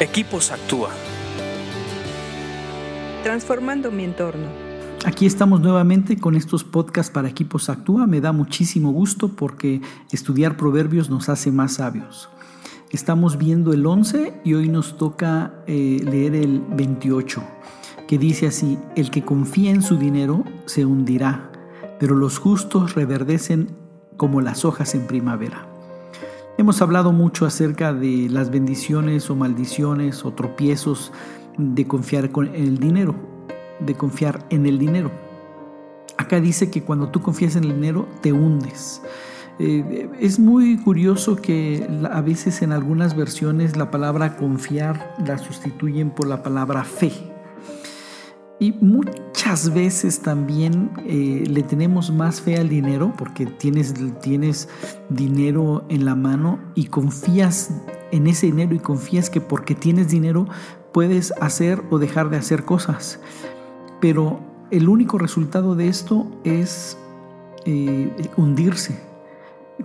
Equipos Actúa. Transformando mi entorno. Aquí estamos nuevamente con estos podcasts para Equipos Actúa. Me da muchísimo gusto porque estudiar proverbios nos hace más sabios. Estamos viendo el 11 y hoy nos toca eh, leer el 28, que dice así, el que confía en su dinero se hundirá, pero los justos reverdecen como las hojas en primavera. Hemos hablado mucho acerca de las bendiciones o maldiciones o tropiezos de confiar en el dinero, de confiar en el dinero. Acá dice que cuando tú confías en el dinero te hundes. Eh, es muy curioso que a veces en algunas versiones la palabra confiar la sustituyen por la palabra fe. Y muchas veces también eh, le tenemos más fe al dinero porque tienes, tienes dinero en la mano y confías en ese dinero y confías que porque tienes dinero puedes hacer o dejar de hacer cosas. Pero el único resultado de esto es eh, hundirse.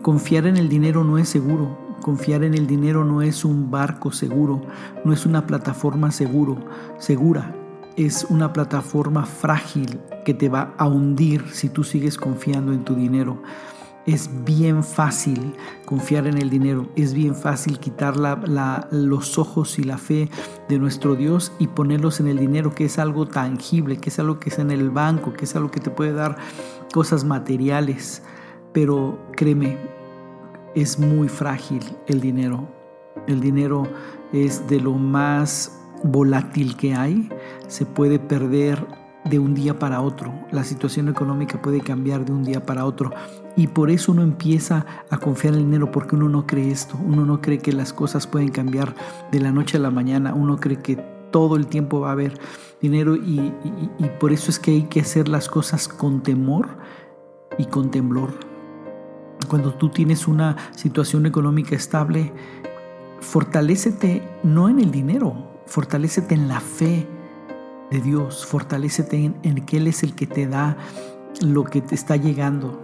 Confiar en el dinero no es seguro. Confiar en el dinero no es un barco seguro, no es una plataforma seguro, segura es una plataforma frágil que te va a hundir si tú sigues confiando en tu dinero. Es bien fácil confiar en el dinero, es bien fácil quitar los ojos y la fe de nuestro Dios y ponerlos en el dinero, que es algo tangible, que es algo que es en el banco, que es algo que te puede dar cosas materiales. Pero créeme, es muy frágil el dinero. El dinero es de lo más volátil que hay, se puede perder de un día para otro. La situación económica puede cambiar de un día para otro. Y por eso uno empieza a confiar en el dinero, porque uno no cree esto. Uno no cree que las cosas pueden cambiar de la noche a la mañana. Uno cree que todo el tiempo va a haber dinero y, por eso es que hay que hacer las cosas con temor y con temblor. Cuando tú tienes una situación económica estable, fortalécete no en el dinero, Fortalécete en la fe de Dios, fortalécete en, que Él es el que te da lo que te está llegando.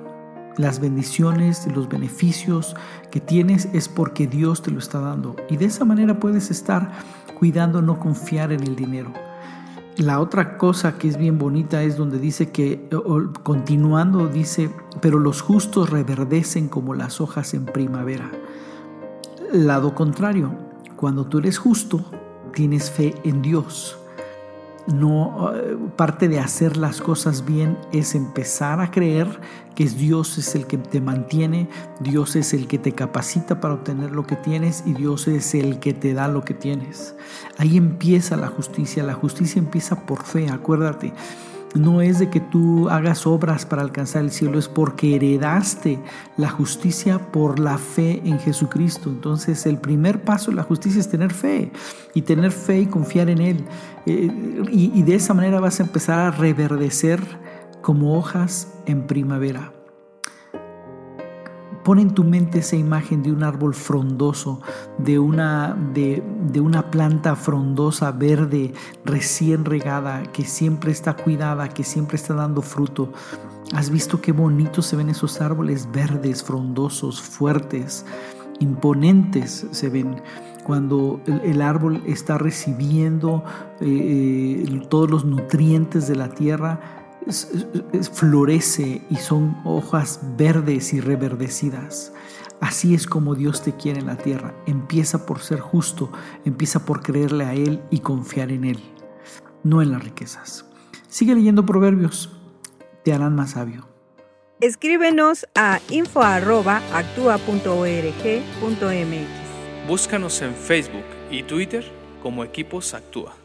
Las bendiciones, los beneficios que tienes es porque Dios te lo está dando. Y de esa manera puedes estar cuidando no confiar en el dinero. La otra cosa que es bien bonita es donde dice que, continuando, dice, pero los justos reverdecen como las hojas en primavera. Lado contrario, cuando tú eres justo, tienes fe en Dios. No eh, parte de hacer las cosas bien es empezar a creer que Dios es el que te mantiene, Dios es el que te capacita para obtener lo que tienes y Dios es el que te da lo que tienes. Ahí empieza la justicia, la justicia empieza por fe, acuérdate no es de que tú hagas obras para alcanzar el cielo, es porque heredaste la justicia por la fe en Jesucristo. Entonces el primer paso de la justicia es tener fe y tener fe y confiar en Él. Eh, y de esa manera vas a empezar a reverdecer como hojas en primavera. Pon en tu mente esa imagen de un árbol frondoso, de una, de, una planta frondosa, verde, recién regada, que siempre está cuidada, que siempre está dando fruto. ¿Has visto qué bonitos se ven esos árboles verdes, frondosos, fuertes, imponentes se ven? Cuando el, árbol está recibiendo eh, eh, todos los nutrientes de la tierra, florece y son hojas verdes y reverdecidas. Así es como Dios te quiere en la tierra. Empieza por ser justo, empieza por creerle a Él y confiar en Él, no en las riquezas. Sigue leyendo proverbios, te harán más sabio. Escríbenos a info.actua.org.mx. Búscanos en Facebook y Twitter como Equipos Actúa.